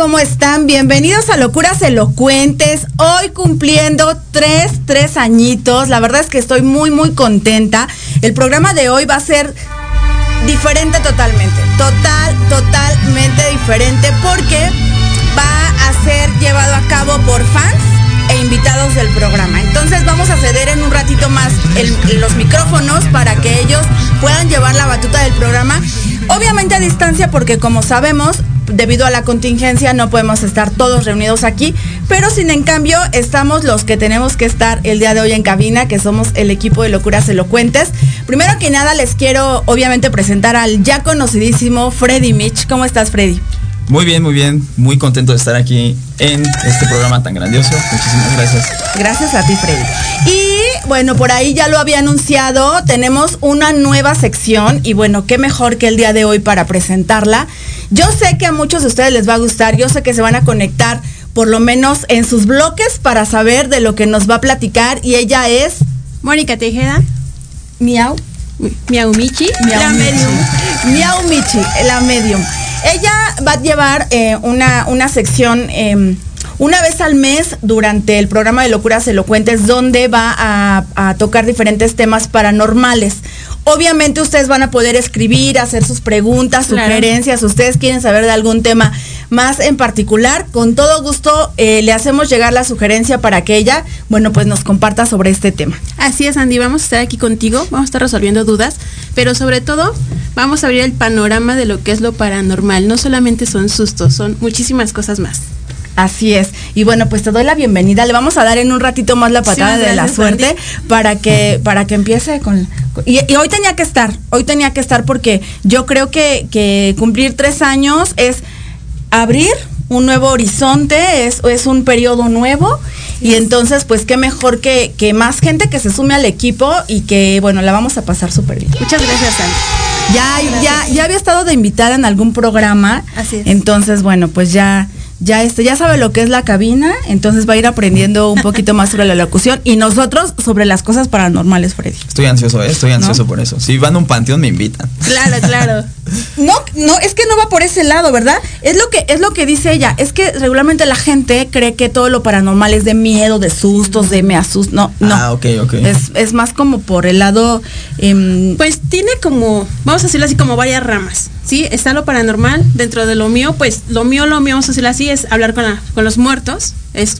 ¿Cómo están? Bienvenidos a Locuras Elocuentes. Hoy cumpliendo tres, tres añitos. La verdad es que estoy muy, muy contenta. El programa de hoy va a ser diferente totalmente. Total, totalmente diferente porque va a ser llevado a cabo por fans e invitados del programa. Entonces vamos a ceder en un ratito más los micrófonos para que ellos puedan llevar la batuta del programa. Obviamente a distancia porque como sabemos debido a la contingencia no podemos estar todos reunidos aquí, pero sin en cambio estamos los que tenemos que estar el día de hoy en cabina, que somos el equipo de Locuras Elocuentes. Primero que nada les quiero obviamente presentar al ya conocidísimo Freddy Mitch. ¿Cómo estás Freddy? Muy bien, muy bien. Muy contento de estar aquí en este programa tan grandioso. Muchísimas gracias. Gracias a ti, Freddy. Y bueno, por ahí ya lo había anunciado, tenemos una nueva sección y bueno, qué mejor que el día de hoy para presentarla. Yo sé que a muchos de ustedes les va a gustar, yo sé que se van a conectar por lo menos en sus bloques para saber de lo que nos va a platicar y ella es Mónica Tejeda. Miau. Miau Michi. Miau la medium. Miau Michi, la medium. Ella va a llevar eh, una, una sección eh, una vez al mes durante el programa de Locuras Elocuentes donde va a, a, tocar diferentes temas paranormales. Obviamente ustedes van a poder escribir, hacer sus preguntas, Claro. sugerencias, ustedes quieren saber de algún tema más en particular, con todo gusto eh, le hacemos llegar la sugerencia para que ella, bueno, pues nos comparta sobre este tema. Así es, Andy, vamos a estar aquí contigo, vamos a estar resolviendo dudas, pero sobre todo vamos a abrir el panorama de lo que es lo paranormal. No solamente son sustos, son muchísimas cosas más. Así es. Y bueno, pues te doy la bienvenida. Le vamos a dar en un ratito más la patada Sí, de la suerte Andy. para que para que empiece con y, y hoy tenía que estar, hoy tenía que estar porque yo creo que, que cumplir tres años es abrir un nuevo horizonte, es, es un periodo nuevo y entonces pues qué mejor que, que más gente que se sume al equipo y que bueno, la vamos a pasar súper bien. Muchas gracias, Andy. Ya, ya, ya había estado de invitada en algún programa. Así es. Entonces, bueno, pues ya, ya este, ya sabe lo que es la cabina, entonces va a ir aprendiendo un poquito más sobre la locución y nosotros sobre las cosas paranormales, Freddy. Estoy ansioso, ¿eh? estoy ansioso ¿No? por eso. Si van a un panteón me invitan. Claro, claro. No, no, es que no va por ese lado, ¿verdad? Es lo que, es lo que dice ella. Es que regularmente la gente cree que todo lo paranormal es de miedo, de sustos, de me asusto. No, no. Ah, ok, ok. Es, es más como por el lado. em, Pues tiene como, vamos a decirlo así, como varias ramas. ¿Sí? Está lo paranormal. Dentro de lo mío, pues lo mío, lo mío, vamos a decirlo así, es hablar con, la- con los muertos. Es.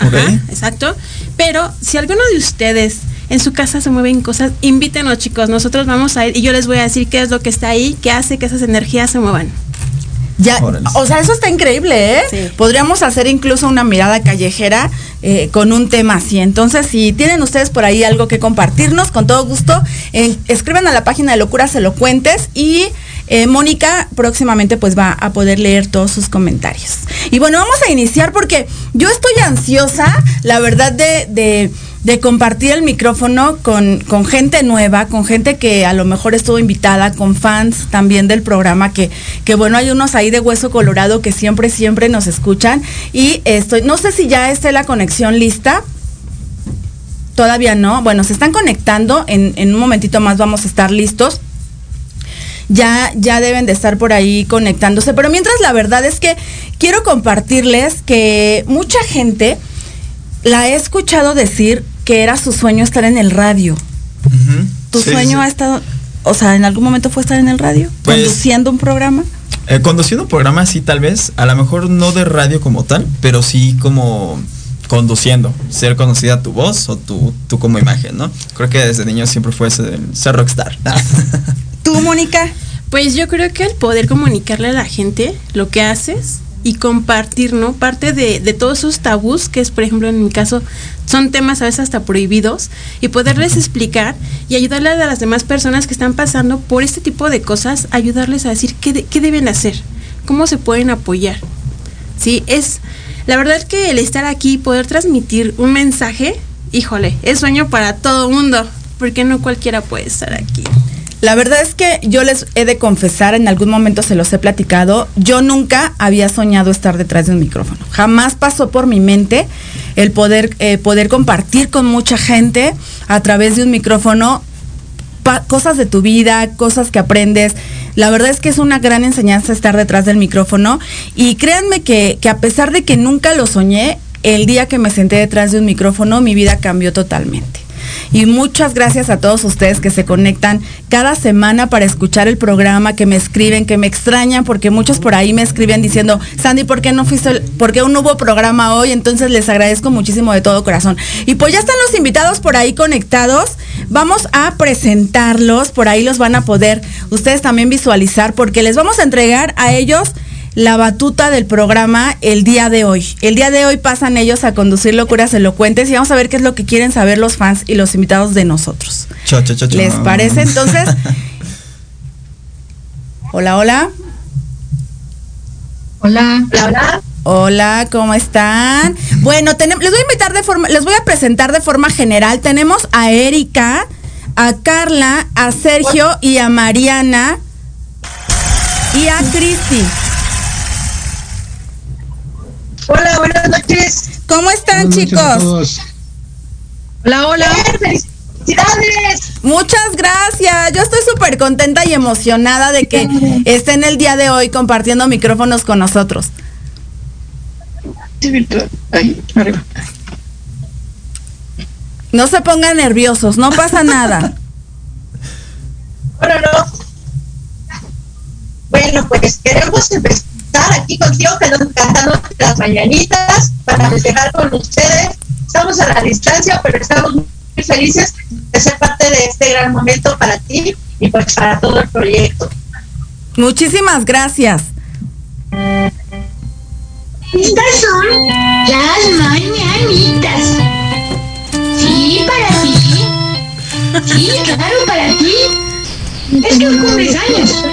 Ajá, exacto. Pero si alguno de ustedes en su casa se mueven cosas, invítenos, chicos. Nosotros vamos a ir y yo les voy a decir qué es lo que está ahí, que hace que esas energías se muevan. Ya, o sea, eso está increíble, ¿eh? Sí. Podríamos hacer incluso una mirada callejera eh, con un tema así. Entonces, si tienen ustedes por ahí algo que compartirnos, con todo gusto, eh, escriban a la página de Locuras Elocuentes y eh, Mónica próximamente pues va a poder leer todos sus comentarios. Y bueno, vamos a iniciar porque yo estoy ansiosa, la verdad, de... de de compartir el micrófono con, con gente nueva, con gente que a lo mejor estuvo invitada, con fans también del programa, que, que bueno, hay unos ahí de hueso colorado que siempre, siempre nos escuchan. Y estoy, no sé si ya esté la conexión lista. Todavía no. Bueno, se están conectando. En, en un momentito más vamos a estar listos ya, ya deben de estar por ahí conectándose. Pero mientras la verdad es que quiero compartirles que mucha gente la he escuchado decir que era su sueño estar en el radio. ¿Tu Sí, sueño sí. ha estado, o sea, en algún momento fue estar en el radio? Pues- conduciendo un programa. Eh, conduciendo un programa sí, tal vez. A lo mejor no de radio como tal, pero sí como conduciendo. Ser conocida tu voz o tu, tú como imagen, ¿no? Creo que desde niño siempre fue ese- ser rockstar. ¿Tú, Mónica? Pues yo creo que el poder comunicarle a la gente lo que haces y compartir, ¿no? Parte de, de todos esos tabús, que es, por ejemplo, en mi caso, son temas a veces hasta prohibidos, y poderles explicar y ayudarle a las demás personas que están pasando por este tipo de cosas, ayudarles a decir qué, de- qué deben hacer, cómo se pueden apoyar. Sí, es, la verdad que el estar aquí, poder transmitir un mensaje, híjole, es sueño para todo mundo, porque no cualquiera puede estar aquí. La verdad es que yo les he de confesar, en algún momento se los he platicado, yo nunca había soñado estar detrás de un micrófono. Jamás pasó por mi mente el poder, eh, poder compartir con mucha gente a través de un micrófono cosas de tu vida, cosas que aprendes. La verdad es que es una gran enseñanza estar detrás del micrófono y créanme que a pesar de que nunca lo soñé, el día que me senté detrás de un micrófono mi vida cambió totalmente. Y muchas gracias a todos ustedes que se conectan cada semana para escuchar el programa, que me escriben, que me extrañan, porque muchos por ahí me escriben diciendo, Sandy, ¿por qué no fuiste, por qué no hubo programa hoy? Entonces les agradezco muchísimo de todo corazón. Y pues ya están los invitados por ahí conectados. Vamos a presentarlos, por ahí los van a poder ustedes también visualizar, porque les vamos a entregar a ellos la batuta del programa el día de hoy. El día de hoy pasan ellos a conducir locuras elocuentes y vamos a ver qué es lo que quieren saber los fans y los invitados de nosotros. Cho, cho, cho, cho. ¿Les parece? Entonces, hola, hola. Hola. Hola. Hola, ¿cómo están? Bueno, les voy a invitar de forma, les voy a presentar de forma general. Tenemos a Erika, a Carla, a Sergio y a Mariana y a Cristi. Hola, buenas noches. ¿Cómo están, Buenas noches a chicos? todos. Hola, hola. ¡Felicidades! Muchas gracias. Yo estoy súper contenta y emocionada de que estén el día de hoy compartiendo micrófonos con nosotros. Ahí, arriba. No se pongan nerviosos, no pasa nada. Bueno, no. Bueno, pues queremos empezar aquí contigo cantando las mañanitas para festejar con ustedes. Estamos a la distancia, pero estamos muy felices de ser parte de este gran momento para ti y pues para todo el proyecto. Muchísimas gracias. Estas son las mañanitas. Sí, para ti. Sí, claro, para ti. Es que hoy cumples años.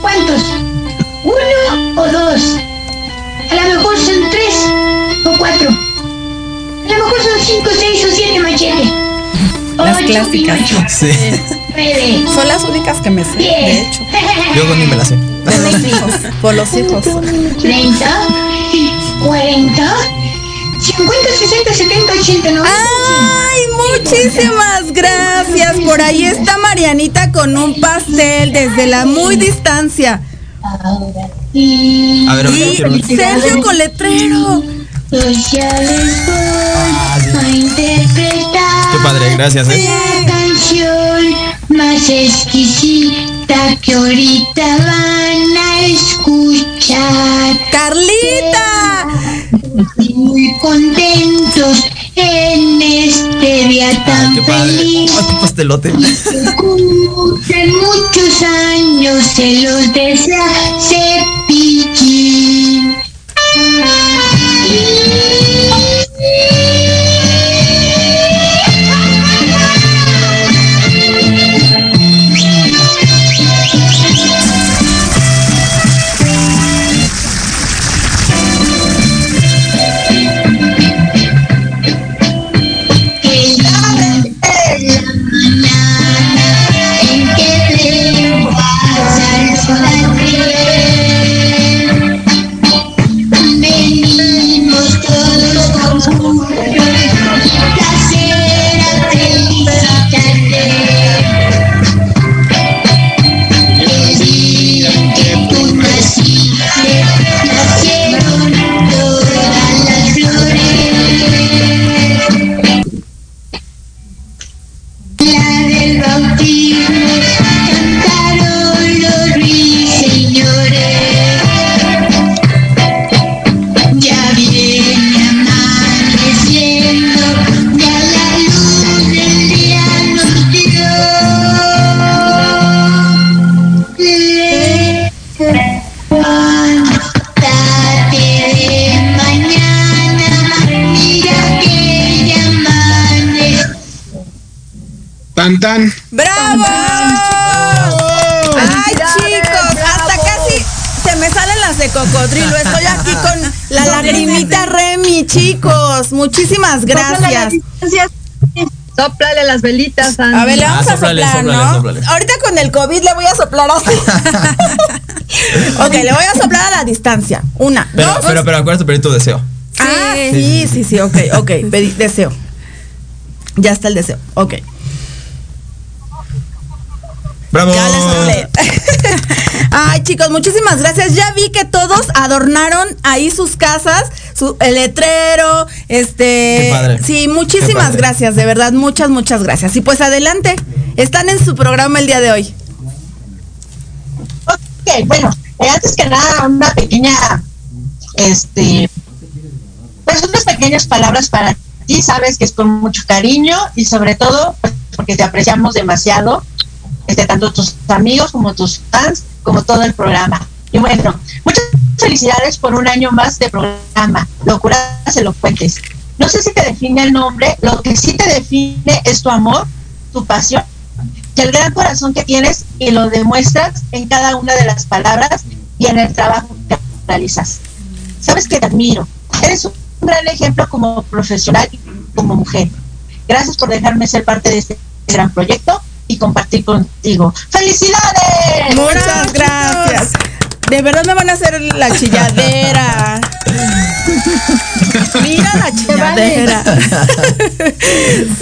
¿Cuántos? ¿Uno o dos? A lo mejor son tres o cuatro. A lo mejor son cinco, seis o siete machete. Las Ocho, clásicas. Sí. Nueve. Son las únicas que me sé, de Diez. hecho. Yo ni me la sé. Por los hijos. Por los hijos. 30, 40, 50, 60, 70, 80, 90. ¡Ay, muchísimas gracias! Por ahí está Marianita con un pastel desde la muy distancia. Y A ver, a ver, Y quiero ver. Sergio con letrero. pues ya les voy Ah, sí. a interpretar Qué padre, gracias, eh. la canción más exquisita que ahorita van a escuchar. ¡Carlita! Muy contentos en este día Ay, tan qué padre. feliz. Qué pastelote. Cumplen muchos años, se los desea Cepillín. Las velitas, Andy. A ver, le Ah, vamos a sóplale, soplar, ¿no? Ahorita con el COVID le voy a soplar así. ok, le voy a soplar a la distancia. Una, Pero, dos. pero, pero acuérdate pedir tu deseo. Ah, sí, sí, sí, ok, ok. Pedí, deseo. Ya está el deseo. Ok. ¡Bravo! Ya le soplé. Ay, chicos, muchísimas gracias. Ya vi que todos adornaron ahí sus casas, su el letrero, este. Qué padre. Sí, Qué muchísimas padre. gracias, de verdad, muchas, muchas gracias. Y pues adelante, están en su programa el día de hoy. Ok, bueno, eh, antes que nada, una pequeña, este, pues unas pequeñas palabras para ti, sabes que es con mucho cariño y sobre todo pues, porque te apreciamos demasiado, este, tanto tus amigos como tus fans, como todo el programa. Y bueno, muchas felicidades por un año más de programa, Locuras Elocuentes. No sé si te define el nombre, lo que sí te define es tu amor, tu pasión y el gran corazón que tienes y lo demuestras en cada una de las palabras y en el trabajo que realizas. Sabes que te admiro. Eres un gran ejemplo como profesional y como mujer. Gracias por dejarme ser parte de este gran proyecto y compartir contigo. ¡Felicidades! Muchas gracias. De verdad me van a hacer la chilladera. Mira la chilladera.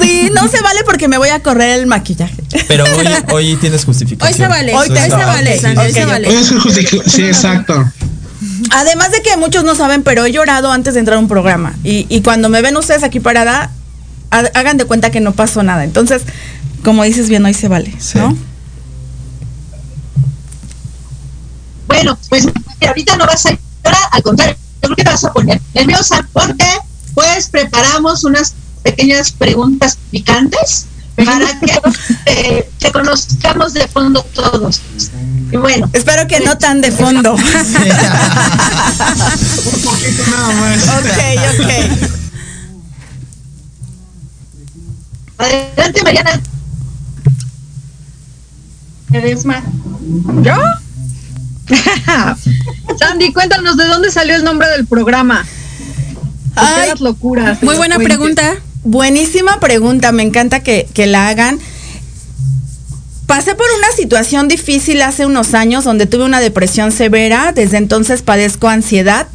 Sí, no se vale porque me voy a correr el maquillaje. Pero hoy, hoy tienes justificación. Hoy se vale. Hoy Hoy, se vale, hoy se vale. Oye, es que justi- Sí, exacto. Además de que muchos no saben, pero he llorado antes de entrar a un programa. Y, y cuando me ven ustedes aquí parada, ha- hagan de cuenta que no pasó nada. Entonces, como dices bien, hoy se vale, Sí. ¿no? Bueno, pues ahorita no vas a llorar, al contrario, yo creo que te vas a poner nerviosa porque pues preparamos unas pequeñas preguntas picantes para que eh, te conozcamos de fondo todos. Y bueno, Espero que no tan de fondo. Un poquito nada más. ok, ok. adelante Mariana. Edesma. ¿Yo? Sandy, cuéntanos de dónde salió el nombre del programa. ¿Por qué Ay, locuras? Muy buena pregunta. Buenísima pregunta, me encanta que, que la hagan. Pasé por una situación difícil hace unos años donde tuve una depresión severa, desde entonces padezco ansiedad,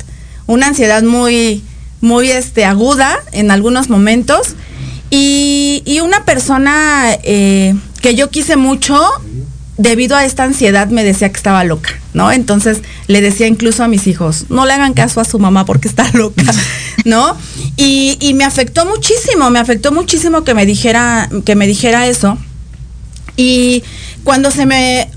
una ansiedad muy, muy este, aguda en algunos momentos y, y una persona eh, que yo quise mucho, debido a esta ansiedad me decía que estaba loca, ¿no? Entonces le decía incluso a mis hijos, no le hagan caso a su mamá porque está loca, ¿no? Y, y me afectó muchísimo, me afectó muchísimo que me dijera, que me dijera eso. Y cuando se me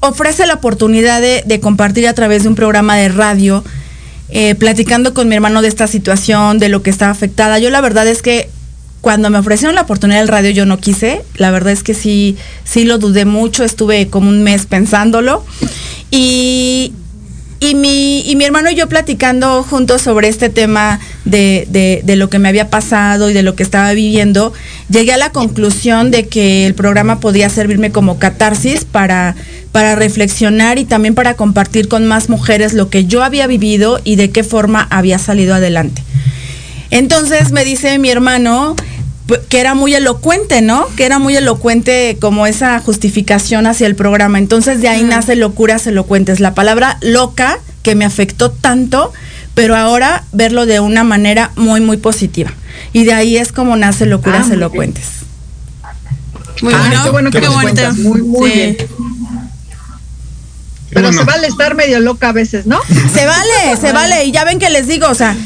ofrece la oportunidad de, de compartir a través de un programa de radio, eh, platicando con mi hermano de esta situación, de lo que estaba afectada, yo la verdad es que cuando me ofrecieron la oportunidad del radio yo no quise, la verdad es que sí, sí lo dudé mucho, estuve como un mes pensándolo. Y, y mi, y mi hermano y yo platicando juntos sobre este tema de, de- lo que me había pasado y de lo que estaba viviendo, llegué a la conclusión de que el programa podía servirme como catarsis para, para reflexionar y también para compartir con más mujeres lo que yo había vivido y de qué forma había salido adelante. Entonces me dice mi hermano que era muy elocuente, ¿no? Que era muy elocuente como esa justificación hacia el programa. Entonces de ahí nace locuras elocuentes. La palabra loca que me afectó tanto, pero ahora verlo de una manera muy, muy positiva. Y de ahí es como nace locuras Ah, elocuentes. Muy Ah, bueno. qué bueno que qué bonito. cuentas. Muy, muy Sí. bien. Pero bueno. se vale estar medio loca a veces, ¿no? Se vale, se vale. Y ya ven que les digo, o sea,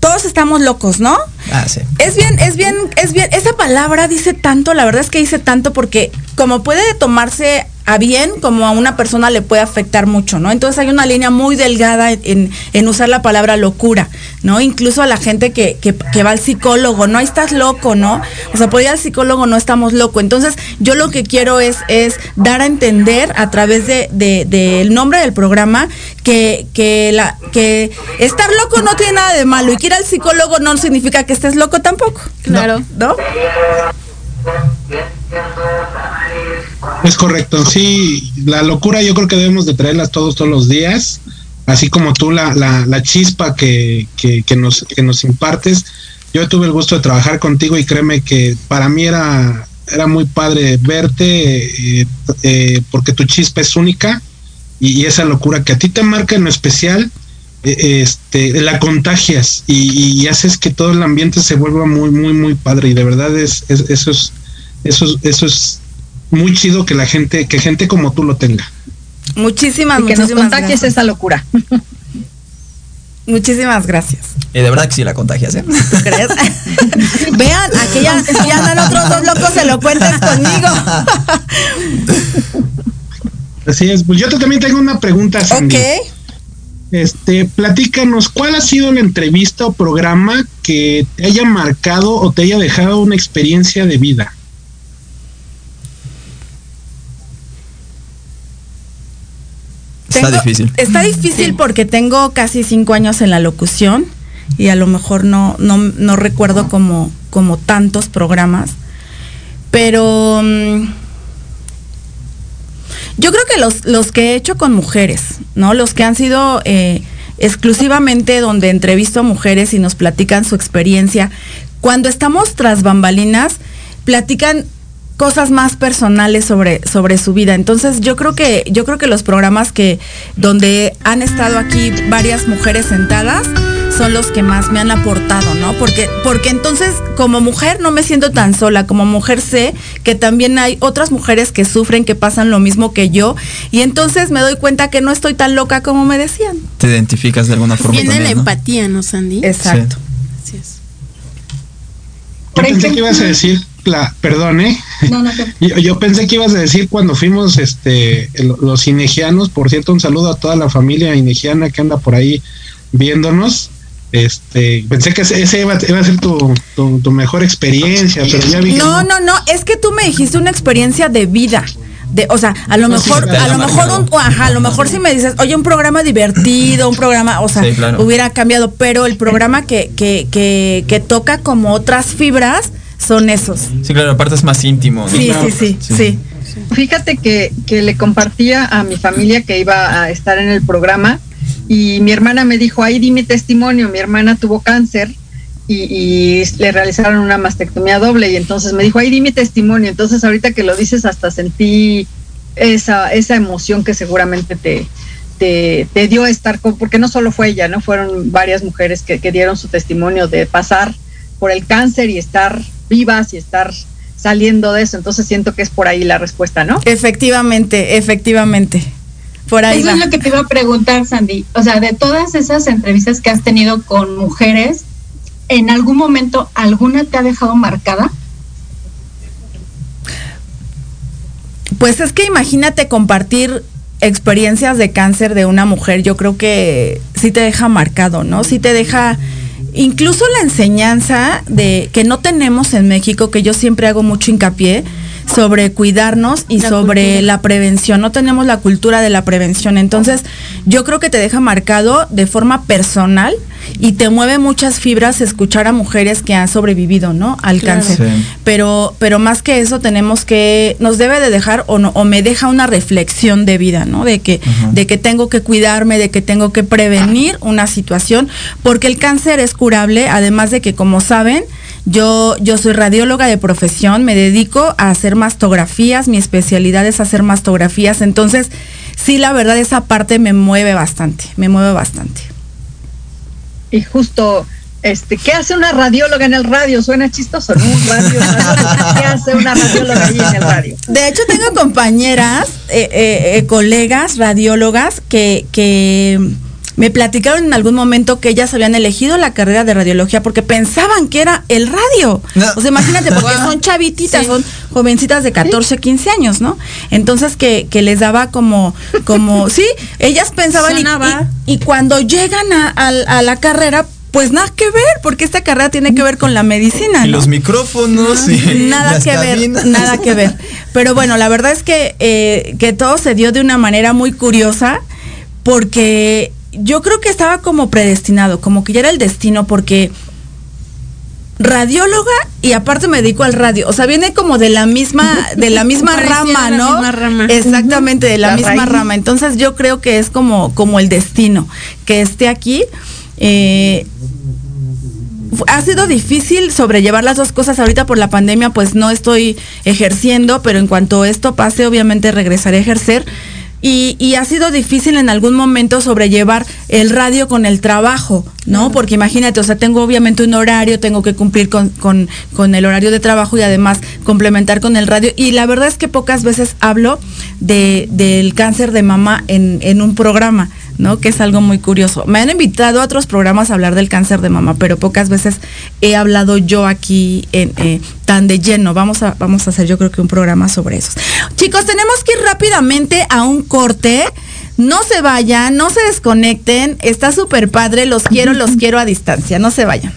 todos estamos locos, ¿no? Ah, sí. Es bien, es bien, es bien, esa palabra dice tanto, la verdad es que dice tanto porque como puede tomarse a bien, como a una persona le puede afectar mucho, ¿no? Entonces hay una línea muy delgada en, en usar la palabra locura, ¿no? Incluso a la gente que, que, que va al psicólogo, ¿no? Ahí estás loco, ¿no? O sea, por ir al psicólogo no estamos locos. Entonces yo lo que quiero es, es dar a entender a través de, de- del nombre del programa que, que, la, que estar loco no tiene nada de malo y que ir al psicólogo no significa que estés loco tampoco. Claro. ¿No? Es correcto, sí, la locura yo creo que debemos de traerlas todos todos los días así como tú la, la, la chispa que, que, nos, que nos impartes. Yo tuve el gusto de trabajar contigo y créeme que para mí era, era muy padre verte eh, eh, porque tu chispa es única y, esa locura que a ti te marca en lo especial eh, este, la contagias y, haces que todo el ambiente se vuelva muy, muy, muy padre. Y de verdad es, es, eso es, eso es muy chido que la gente, que gente como tú lo tenga. Muchísimas, Y que nos muchísimas contagies gracias. esa locura. Muchísimas gracias. Y de verdad que sí la contagias, ¿eh? ¿Tú crees? Vean, aquí ya, ya andan otros dos locos elocuentes conmigo. Así es. Pues yo te- también tengo una pregunta, Sandy. ok. Este, platícanos, ¿cuál ha sido la entrevista o programa que te haya marcado o te haya dejado una experiencia de vida? Está difícil. Está difícil porque tengo casi cinco años en la locución y a lo mejor no, no, no recuerdo como, como tantos programas. Pero mm, yo creo que los, los que he hecho con mujeres, ¿no? Los que han sido eh, exclusivamente donde entrevisto a mujeres y nos platican su experiencia. Cuando estamos tras bambalinas, platican cosas más personales sobre, sobre su vida. Entonces yo creo que, yo creo que los programas que, donde han estado aquí varias mujeres sentadas, son los que más me han aportado, ¿no? Porque, porque entonces como mujer no me siento tan sola, como mujer sé que también hay otras mujeres que sufren, que pasan lo mismo que yo, y entonces me doy cuenta que no estoy tan loca como me decían. Te identificas de alguna forma Viene la empatía, ¿no, Sandy? Exacto. Así es. Yo pensé que ibas a decir, la, perdón, ¿eh? No, no, no. Yo, yo pensé que ibas a decir cuando fuimos este el- los inegianos, por cierto, un saludo a toda la familia inegiana que anda por ahí viéndonos. Este, pensé que ese ese iba, iba a ser tu, tu, tu mejor experiencia, pero ya vi que No, no, no, es que tú me dijiste una experiencia de vida. De, o sea, a lo No, mejor, a lo mejor un, ajá, a lo mejor si me dices, oye, un programa divertido, un programa, o sea, Sí, claro. hubiera cambiado, pero el programa que, que, que, que toca como otras fibras son esos. Sí, claro, aparte es más íntimo. ¿no? Sí, sí, sí, Sí. sí. Fíjate que, que le compartía a mi familia que iba a estar en el programa y mi hermana me dijo, ahí di mi testimonio, mi hermana tuvo cáncer y, y le realizaron una mastectomía doble y entonces me dijo, ahí di mi testimonio, entonces ahorita que lo dices hasta sentí esa, esa emoción que seguramente te, te, te dio estar con, porque no solo fue ella, ¿no? Fueron varias mujeres que, que dieron su testimonio de pasar por el cáncer y estar vivas y estar saliendo de eso, entonces siento que es por ahí la respuesta, ¿no? Efectivamente, efectivamente. Por ahí Eso va. es lo que te iba a preguntar, Sandy. O sea, de todas esas entrevistas que has tenido con mujeres, ¿en algún momento alguna te ha dejado marcada? Pues es que imagínate compartir experiencias de cáncer de una mujer, yo creo que sí te deja marcado, ¿no? Sí te deja incluso la enseñanza de que no tenemos en México, que yo siempre hago mucho hincapié sobre cuidarnos y La sobre cultura. la prevención. No tenemos la cultura de la prevención. Entonces, yo creo que te deja marcado de forma personal y te mueve muchas fibras escuchar a mujeres que han sobrevivido, ¿no? Al Claro. cáncer Sí. pero pero más que eso tenemos que nos debe de dejar o no, o me deja una reflexión de vida no de que de que tengo que cuidarme de que tengo que prevenir una situación porque el cáncer es curable además de que como saben yo yo soy radióloga de profesión me dedico a hacer mastografías mi especialidad es hacer mastografías entonces sí la verdad esa parte me mueve bastante me mueve bastante Y justo, este, ¿qué hace una radióloga en el radio? Suena chistoso, ¿no? Radio. ¿Qué hace una radióloga ahí en el radio? De hecho, tengo compañeras, eh, eh, eh, colegas, radiólogas, que, que me platicaron en algún momento que ellas habían elegido la carrera de radiología porque pensaban que era el radio. No. O sea, imagínate, porque son chavititas, son jovencitas de 14, 15 años, ¿no? Entonces que, que les daba como, como, sí, ellas pensaban y, Sonaba. y- y cuando llegan a, a- a la carrera, pues nada que ver, porque esta carrera tiene que ver con la medicina. Y ¿no? los micrófonos y nada las que cabinas. ver, nada que ver. Pero bueno, la verdad es que, eh, que todo se dio de una manera muy curiosa porque yo creo que estaba como predestinado, como que ya era el destino, porque radióloga y aparte me dedico al radio. O sea, viene como de la misma, de la misma rama, la ¿no? misma rama. Exactamente, de la, La misma raíz. rama. Entonces yo creo que es como, como el destino que esté aquí. Eh, ha sido difícil sobrellevar las dos cosas ahorita por la pandemia, pues no estoy ejerciendo, pero en cuanto esto pase, obviamente regresaré a ejercer. Y, y ha sido difícil en algún momento sobrellevar el radio con el trabajo, ¿no? Porque imagínate, o sea, tengo obviamente un horario, tengo que cumplir con, con- con el horario de trabajo y además complementar con el radio. Y la verdad es que pocas veces hablo de, del cáncer de mama en, en un programa. ¿No? Que es algo muy curioso. Me han invitado a otros programas a hablar del cáncer de mama, pero pocas veces he hablado yo aquí en, eh, tan de lleno. Vamos a, vamos a hacer yo creo que un programa sobre eso. Chicos, tenemos que ir rápidamente a un corte. No se vayan, no se desconecten. Está súper padre. Los quiero, los quiero a distancia. No se vayan.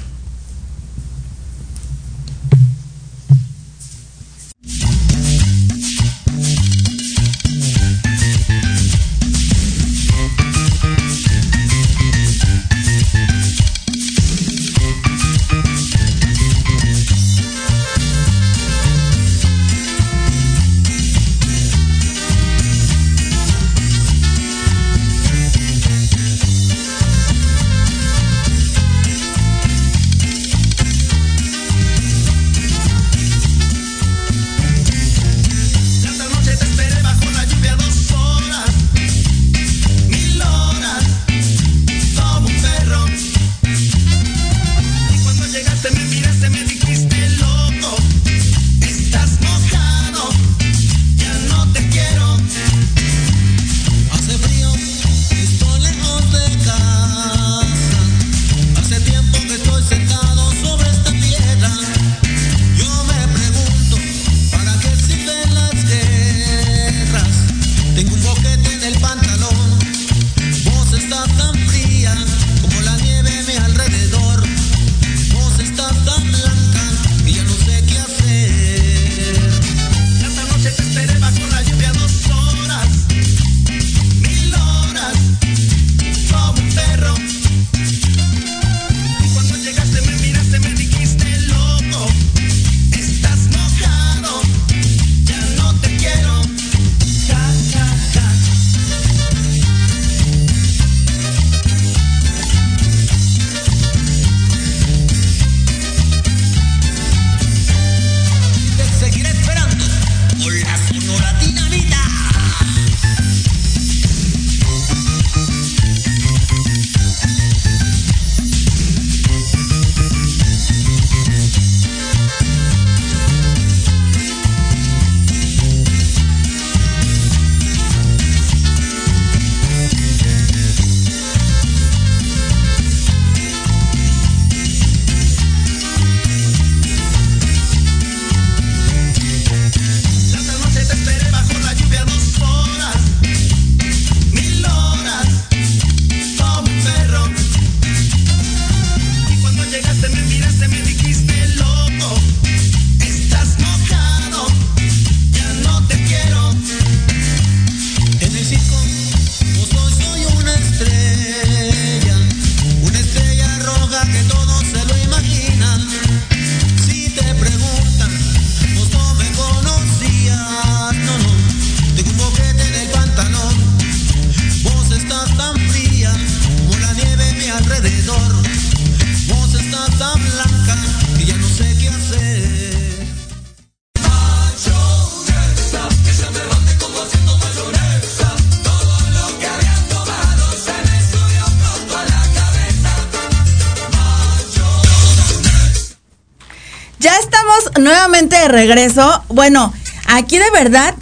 Regreso. Bueno, aquí de verdad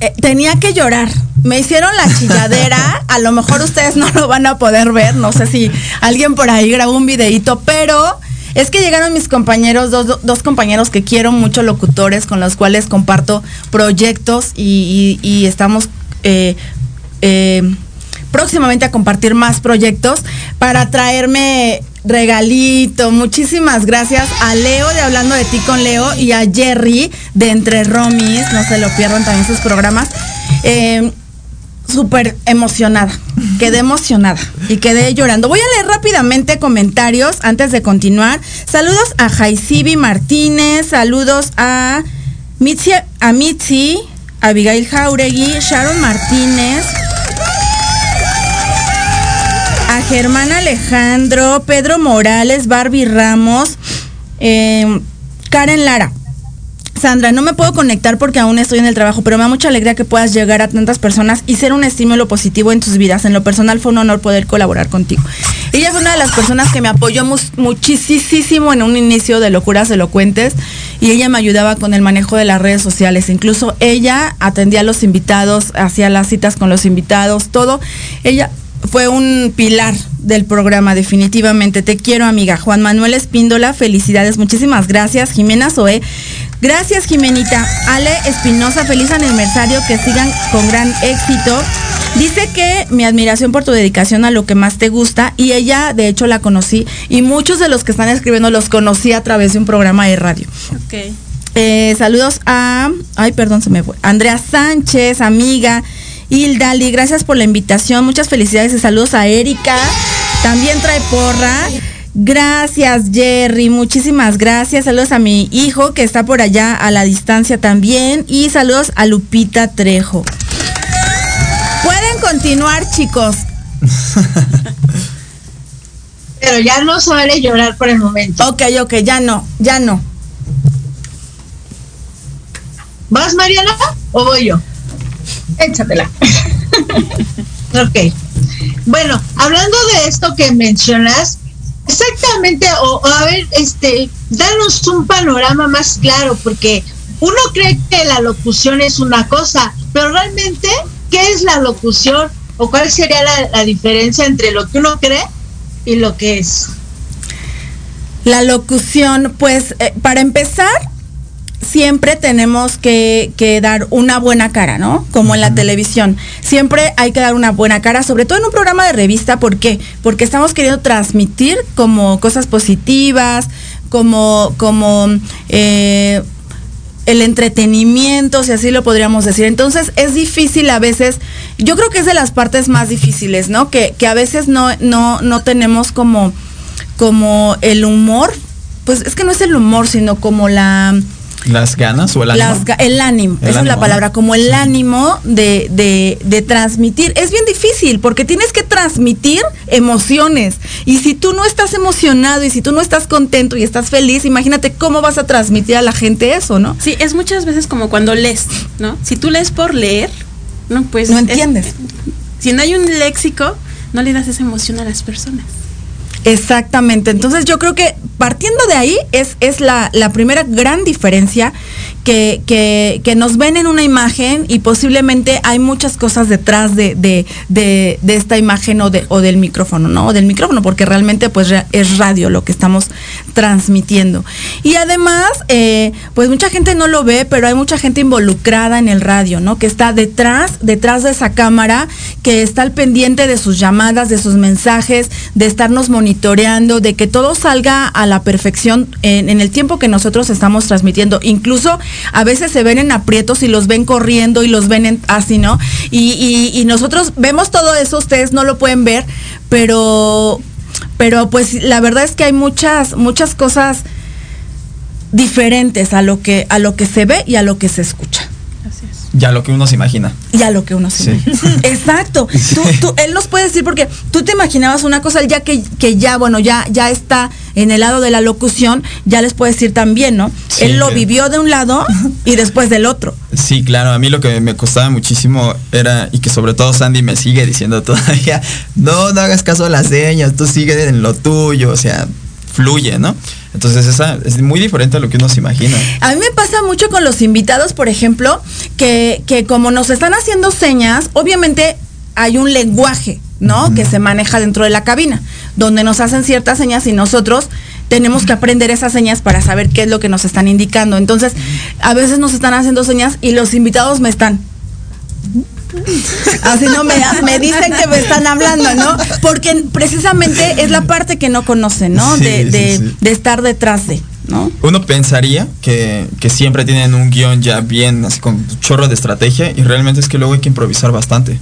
eh, tenía que llorar. Me hicieron la chilladera. A lo mejor ustedes no lo van a poder ver. No sé si alguien por ahí grabó un videíto, pero es que llegaron mis compañeros, dos, dos compañeros que quiero mucho, locutores, con los cuales comparto proyectos y, y- y estamos eh, eh, próximamente a compartir más proyectos para traerme regalito. Muchísimas gracias a Leo de Hablando de ti con Leo y a Jerry de Entre Romis. No se lo pierdan también sus programas. Eh, súper emocionada. Quedé emocionada y quedé llorando. Voy a leer rápidamente comentarios antes de continuar. Saludos a Jaisibi Martínez, saludos a Mitzi, a Mitzi, Abigail Jauregui, Sharon Martínez, Germán Alejandro, Pedro Morales, Barbie Ramos, eh, Karen Lara. Sandra, no me puedo conectar porque aún estoy en el trabajo, pero me da mucha alegría que puedas llegar a tantas personas y ser un estímulo positivo en tus vidas. En lo personal fue un honor poder colaborar contigo. Ella es una de las personas que me apoyó muchísimo en un inicio de Locuras Elocuentes y ella me ayudaba con el manejo de las redes sociales. Incluso ella atendía a los invitados, hacía las citas con los invitados, todo. Ella fue un pilar del programa, definitivamente. Te quiero, amiga. Juan Manuel Espíndola, felicidades. Muchísimas gracias. Jimena Zoé. Gracias, Jimenita. Ale Espinosa, feliz aniversario. Que sigan con gran éxito. Dice que mi admiración por tu dedicación a lo que más te gusta y ella de hecho la conocí y muchos de los que están escribiendo los conocí a través de un programa de radio. Ok. Eh, saludos a, ay, perdón, se me fue. Andrea Sánchez, amiga. Hildali, gracias por la invitación. Muchas felicidades y saludos a Erika. También trae porra. Gracias, Jerry. Muchísimas gracias. Saludos a mi hijo que está por allá a la distancia también. Y saludos a Lupita Trejo. Pueden continuar, chicos. Pero ya no se vale llorar por el momento. Ok, ok, ya no, ya no. ¿Vas, Mariana? ¿O voy yo? Échatela. ok. Bueno, hablando de esto que mencionas, exactamente, o, a ver, este, danos un panorama más claro, porque uno cree que la locución es una cosa, pero realmente, ¿qué es la locución? ¿O cuál sería la, la diferencia entre lo que uno cree y lo que es? La locución, pues eh, para empezar, siempre tenemos que, que dar una buena cara, ¿no? Como en la televisión. Siempre hay que dar una buena cara, sobre todo en un programa de revista. ¿Por qué? Porque estamos queriendo transmitir como cosas positivas, como, como eh, el entretenimiento, si así lo podríamos decir. Entonces es difícil a veces, yo creo que es de las partes más difíciles, ¿no? Que, que a veces no, no, no tenemos como, como el humor, pues es que no es el humor, sino como la... ¿Las ganas o el ánimo? Las el ánimo, El esa es la palabra, ¿no? como el ánimo de, de, de transmitir. Es bien difícil porque tienes que transmitir emociones. Y si tú no estás emocionado y si tú no estás contento y estás feliz, imagínate cómo vas a transmitir a la gente eso, ¿no? Sí, es muchas veces como cuando lees, ¿no? Si tú lees por leer, no, pues... No es- entiendes. si no hay un léxico, no le das esa emoción a las personas. Exactamente. Entonces yo creo que partiendo de ahí es, es la, la primera gran diferencia que, nos ven en una imagen y posiblemente hay muchas cosas detrás de, de, de, esta imagen o, de, o del micrófono, ¿no? O del micrófono, porque realmente pues es radio lo que estamos transmitiendo. Y además, eh, pues mucha gente no lo ve, pero hay mucha gente involucrada en el radio, ¿no? Que está detrás, detrás de esa cámara, que está al pendiente de sus llamadas, de sus mensajes, de estarnos monitoreando, de que todo salga a la perfección en el tiempo que nosotros estamos transmitiendo. Incluso a veces se ven en aprietos y los ven corriendo y los ven en- así, ¿no? Y, y- y nosotros vemos todo eso, ustedes no lo pueden ver, pero, pero pues la verdad es que hay muchas, muchas cosas diferentes a lo que, a lo que se ve y a lo que se escucha. Así es. Ya lo que uno se imagina. Y a lo que uno se Sí. imagina. Exacto. Tú- tú- él nos puede decir porque tú te imaginabas una cosa, él ya que, que ya, bueno, ya, ya está en el lado de la locución, ya les puede decir también, ¿no? Sí, él lo que- vivió de un lado y después del otro. Sí, claro, a mí lo que me costaba muchísimo era, y que sobre todo Sandy me sigue diciendo todavía, no, no hagas caso a las señas, tú sigue en lo tuyo, o sea, fluye, ¿no? Entonces esa es muy diferente a lo que uno se imagina. A mí me pasa mucho con los invitados, por ejemplo, que, que como nos están haciendo señas, obviamente hay un lenguaje, ¿no? Que se maneja dentro de la cabina, donde nos hacen ciertas señas y nosotros tenemos que aprender esas señas para saber qué es lo que nos están indicando. Entonces, a veces nos están haciendo señas y los invitados me están. Así no me, me dicen que me están hablando, ¿no? Porque precisamente es la parte que no conocen, ¿no? Sí, de, sí, de- sí. de estar detrás de, ¿no? Uno pensaría que, que siempre tienen un guion ya bien, así con chorro de estrategia, y realmente es que luego hay que improvisar bastante.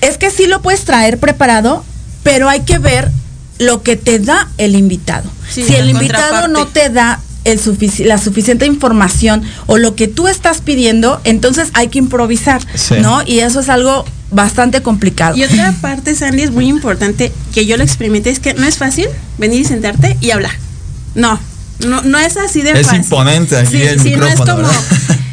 es que sí lo puedes traer preparado, pero hay que ver lo que te da el invitado. Sí, si el invitado no te da el sufici- la suficiente información o lo que tú estás pidiendo, entonces hay que improvisar, Sí. ¿no? Y eso es algo bastante complicado. Y otra parte, Sandy, es muy importante que yo lo experimenté, es que no es fácil venir y sentarte y hablar. No, no, no es así de Es fácil. imponente aquí Sí, el sí, no es como,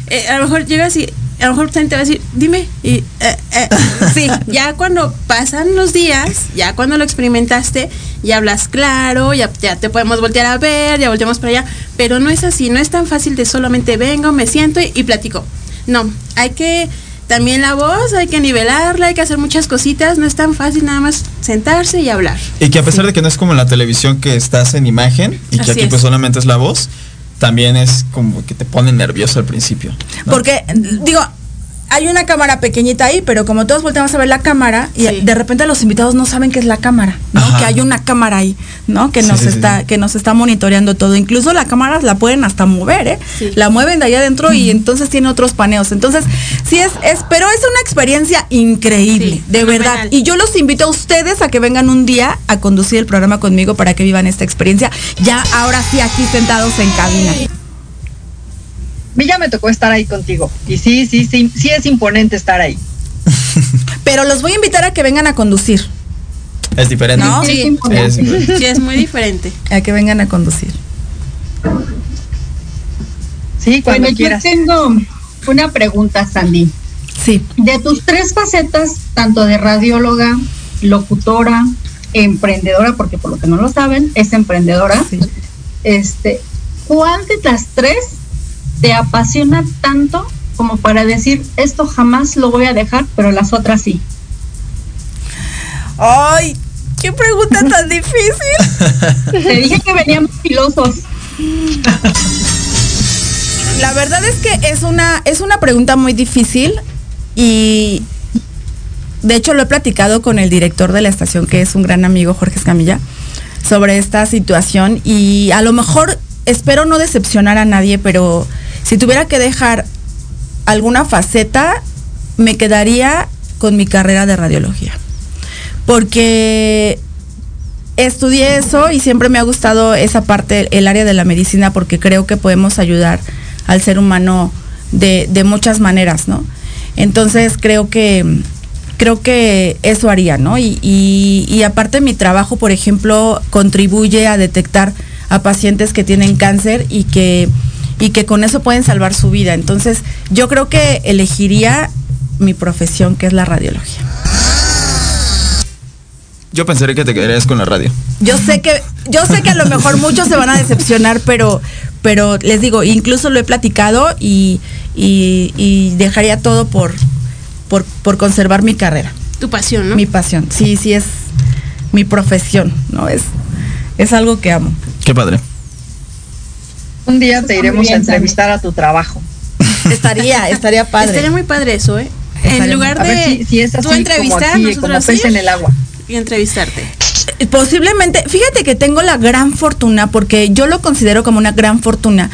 eh, a lo mejor llegas y a lo mejor te va a decir, dime, y eh, eh, sí, ya cuando pasan los días, ya cuando lo experimentaste, ya hablas claro, ya, ya te podemos voltear a ver, ya volteamos para allá, pero no es así, no es tan fácil de solamente vengo, me siento y, y platico. No, hay que también la voz, hay que nivelarla, hay que hacer muchas cositas, no es tan fácil nada más sentarse y hablar. Y que a pesar de que no es como en la televisión que estás en imagen y que Así aquí es. pues solamente es la voz, también es como que te pone nervioso al principio. Porque, digo, hay una cámara pequeñita ahí, pero como todos volteamos a ver la cámara y Sí. de repente los invitados no saben que es la cámara, ¿no? Ajá. Que hay una cámara ahí, ¿no? Que Sí, nos sí, está sí. que nos está monitoreando todo. Incluso la cámara la pueden hasta mover, ¿eh? Sí. La mueven de allá adentro y entonces tiene otros paneos. Entonces, sí es, es pero es una experiencia increíble, Sí, de verdad. fenomenal. Y yo los invito a ustedes a que vengan un día a conducir el programa conmigo para que vivan esta experiencia. Ya ahora sí aquí sentados en cabina. A mí ya me tocó estar ahí contigo. Y sí, sí, sí, sí es imponente estar ahí. Pero los voy a invitar a que vengan a conducir. Es diferente. No, Sí, Sí, es imponente. Es diferente. sí, es muy diferente. A que vengan a conducir. Sí, cuando Bueno, yo quieras. tengo una pregunta, Sandy. Sí. De tus tres facetas, tanto de radióloga, locutora, emprendedora, porque por lo que no lo saben, es emprendedora. Sí. Este, ¿cuál de las tres te apasiona tanto como para decir esto jamás lo voy a dejar, pero las otras sí? Ay, qué pregunta tan difícil. Te dije que veníamos filosos. La verdad es que es una, es una pregunta muy difícil y de hecho lo he platicado con el director de la estación, que es un gran amigo, Jorge Escamilla, sobre esta situación y a lo mejor espero no decepcionar a nadie, pero si tuviera que dejar alguna faceta, me quedaría con mi carrera de radiología. Porque estudié eso y siempre me ha gustado esa parte, el área de la medicina, porque creo que podemos ayudar al ser humano de, de muchas maneras, ¿no? Entonces creo que creo que eso haría, ¿no? Y, y- y aparte mi trabajo, por ejemplo, contribuye a detectar a pacientes que tienen cáncer y que, y que con eso pueden salvar su vida. Entonces, yo creo que elegiría mi profesión, que es la radiología. Yo pensaría que te quedarías con la radio. Yo sé que, yo sé que a lo mejor muchos se van a decepcionar, pero, pero les digo, incluso lo he platicado y, y- y dejaría todo por, por, por conservar mi carrera, Tu pasión, ¿no? mi pasión. Sí, sí es mi profesión, ¿no? Es, es algo que amo. Qué padre. Un día te iremos bien, a entrevistar a tu trabajo. Estaría, estaría padre. Estaría muy padre eso, ¿eh? Estaría En lugar de si, si es así tú como entrevistar, aquí, como nosotros pez en el agua. y entrevistarte. Eh, Posiblemente, fíjate que tengo la gran fortuna, porque yo lo considero como una gran fortuna,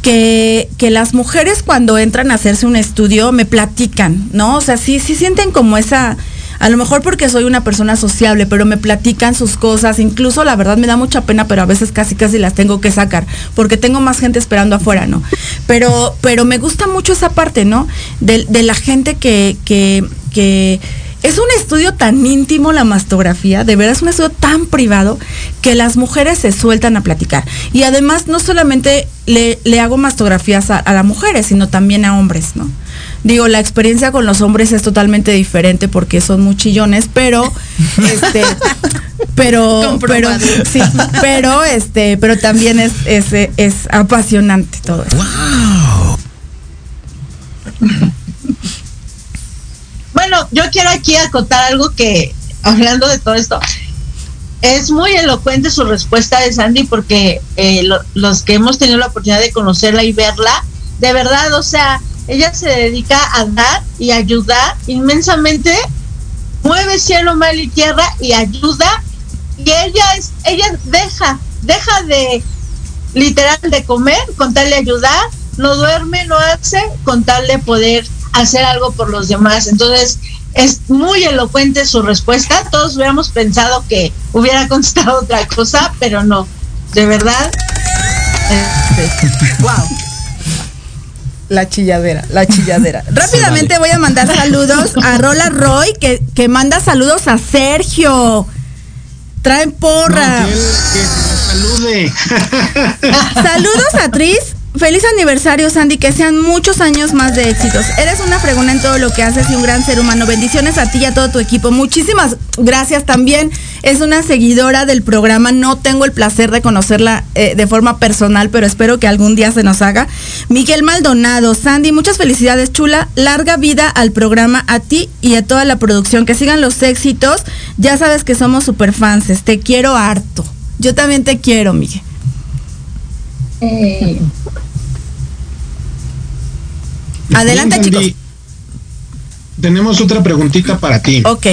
que, que las mujeres cuando entran a hacerse un estudio me platican, ¿no? O sea, sí, sí sienten como esa, a lo mejor porque soy una persona sociable, pero me platican sus cosas, incluso la verdad me da mucha pena, pero a veces casi casi las tengo que sacar, porque tengo más gente esperando afuera, ¿no? Pero, pero me gusta mucho esa parte, ¿no? De, la gente que, que, es un estudio tan íntimo la mastografía, de verdad es un estudio tan privado que las mujeres se sueltan a platicar. Y además no solamente le, hago mastografías a las mujeres, sino también a hombres, ¿no? Digo, la experiencia con los hombres es totalmente diferente porque son muy chillones, pero este pero pero sí, pero este, pero también es es, es apasionante todo eso. Bueno, yo quiero aquí acotar algo que, hablando de todo esto, es muy elocuente su respuesta de Sandy porque eh, lo- los que hemos tenido la oportunidad de conocerla y verla, de verdad, o sea, ella se dedica a dar y ayudar inmensamente, mueve cielo, mar y tierra y ayuda y ella es, ella deja, deja de literal de comer con tal de ayudar, no duerme, no hace con tal de poder hacer algo por los demás. Entonces, es muy elocuente su respuesta. Todos hubiéramos pensado que hubiera contestado otra cosa, pero no. De verdad. wow. La chilladera, la chilladera. Rápidamente voy a mandar saludos a Rola Roy, que, que manda saludos a Sergio. Traen porra. No, que que nos salude. Saludos a Tris. Feliz aniversario, Sandy. Que sean muchos años más de éxitos. Eres una fregona en todo lo que haces y un gran ser humano. Bendiciones a ti y a todo tu equipo. Muchísimas gracias también. Es una seguidora del programa. No tengo el placer de conocerla eh, de forma personal, pero espero que algún día se nos haga. Miguel Maldonado, Sandy, muchas felicidades, chula. Larga vida al programa, a ti y a toda la producción. Que sigan los éxitos. Ya sabes que somos super fans. Te quiero harto. Yo también te quiero, Miguel. Eh, Adelante, Bien, chicos. Tenemos otra preguntita para ti. Ok.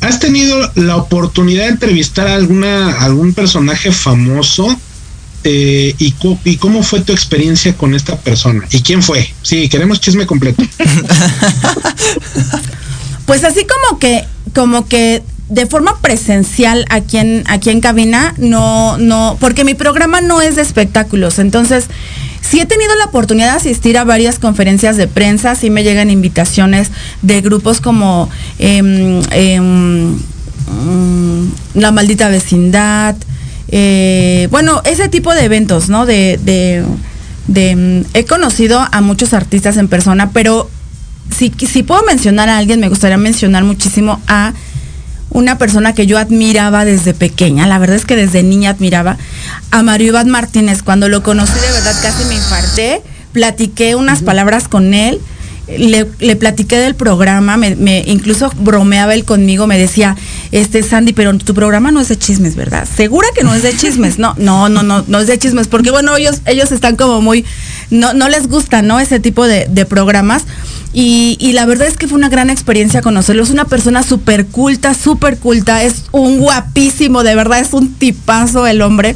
¿Has tenido la oportunidad de entrevistar a alguna, algún personaje famoso? Eh, ¿Y cómo fue tu experiencia con esta persona? ¿Y quién fue? Sí, queremos chisme completo. Pues así como que, como que de forma presencial aquí en, aquí en cabina, no, no, porque mi programa no es de espectáculos. Entonces, sí he tenido la oportunidad de asistir a varias conferencias de prensa, sí me llegan invitaciones de grupos como em, em, mm, La Maldita Vecindad, eh, bueno, ese tipo de eventos, ¿no? De, de, de, mm, he conocido a muchos artistas en persona, pero si, si puedo mencionar a alguien, me gustaría mencionar muchísimo a una persona que yo admiraba desde pequeña, la verdad es que desde niña admiraba a Mario Iván Martínez. Cuando lo conocí de verdad casi me infarté, platiqué unas palabras con él, le, le platiqué del programa, me, me- incluso bromeaba él conmigo, me decía, este Sandy, pero tu programa no es de chismes, ¿verdad? Segura que no es de chismes, no, no, no, no, no es de chismes, porque bueno, ellos, ellos están como muy, no, no les gusta, ¿no? Ese tipo de, de programas. Y, y la verdad es que fue una gran experiencia conocerlo. Es una persona súper culta, súper culta. Es un guapísimo, de verdad, es un tipazo el hombre.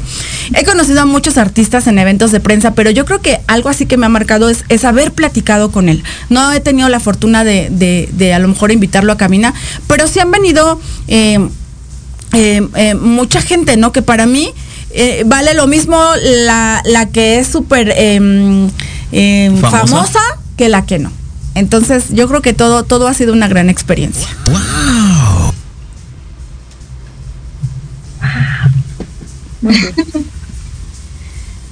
He conocido a muchos artistas en eventos de prensa, pero yo creo que algo así que me ha marcado es, es haber platicado con él. No he tenido la fortuna de, de- de a lo mejor invitarlo a Camina, pero sí han venido eh, eh, eh, mucha gente, ¿no? Que para mí vale lo mismo la, la que es súper em, em, famosa que la que no. Entonces yo creo que todo, todo ha sido una gran experiencia.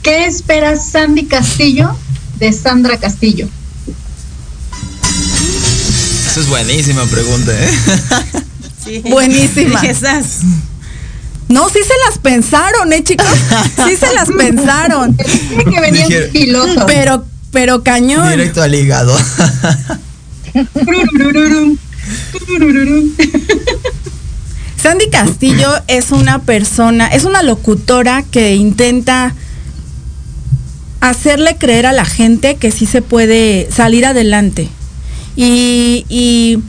¿Qué espera Sandy Castillo de Sandra Castillo? Esa es buenísima pregunta, ¿eh? Buenísima. Esas. No, sí se las pensaron, ¿eh, chicos? Sí se las pensaron. Que venir Dije- un piloto. Pero, pero cañón. Directo al hígado. Sandy Castillo es una persona, es una locutora que intenta hacerle creer a la gente que sí se puede salir adelante. Y, y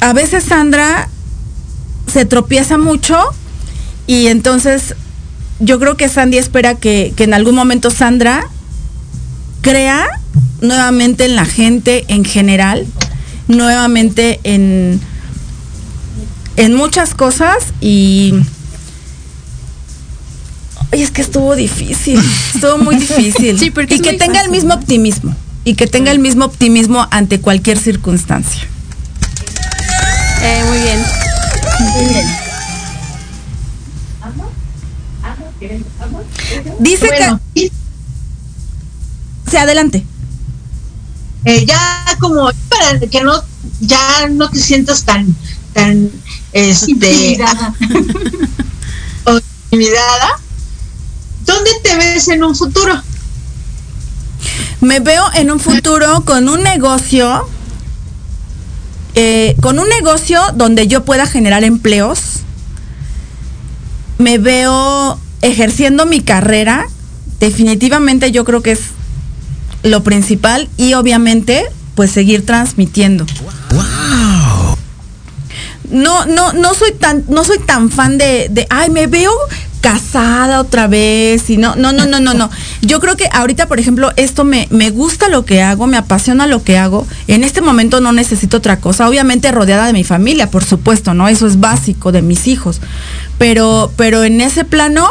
a veces Sandra se tropieza mucho y entonces yo creo que Sandy espera que, que en algún momento Sandra crea nuevamente en la gente en general, nuevamente en, en muchas cosas y Ay, es que estuvo difícil, estuvo muy difícil. Sí, porque y que tenga el mismo ¿no? optimismo y que tenga el mismo optimismo ante cualquier circunstancia. Eh, muy bien. Muy bien. Dice Bueno, que sí, adelante. eh, ya como para que no, ya no te sientas tan, tan, este, Intimidada. o intimidada. ¿Dónde te ves en un futuro? Me veo en un futuro con un negocio, eh, con un negocio donde yo pueda generar empleos. Me veo ejerciendo mi carrera. Definitivamente yo creo que es lo principal y obviamente pues seguir transmitiendo. No, no, no soy tan, no soy tan fan de, de, ay, me veo casada otra vez y no, no, no, no, no, no. Yo creo que ahorita, por ejemplo, esto me, me gusta lo que hago, me apasiona lo que hago. En este momento no necesito otra cosa. Obviamente rodeada de mi familia, por supuesto, ¿no? Eso es básico de mis hijos. Pero, pero en ese plano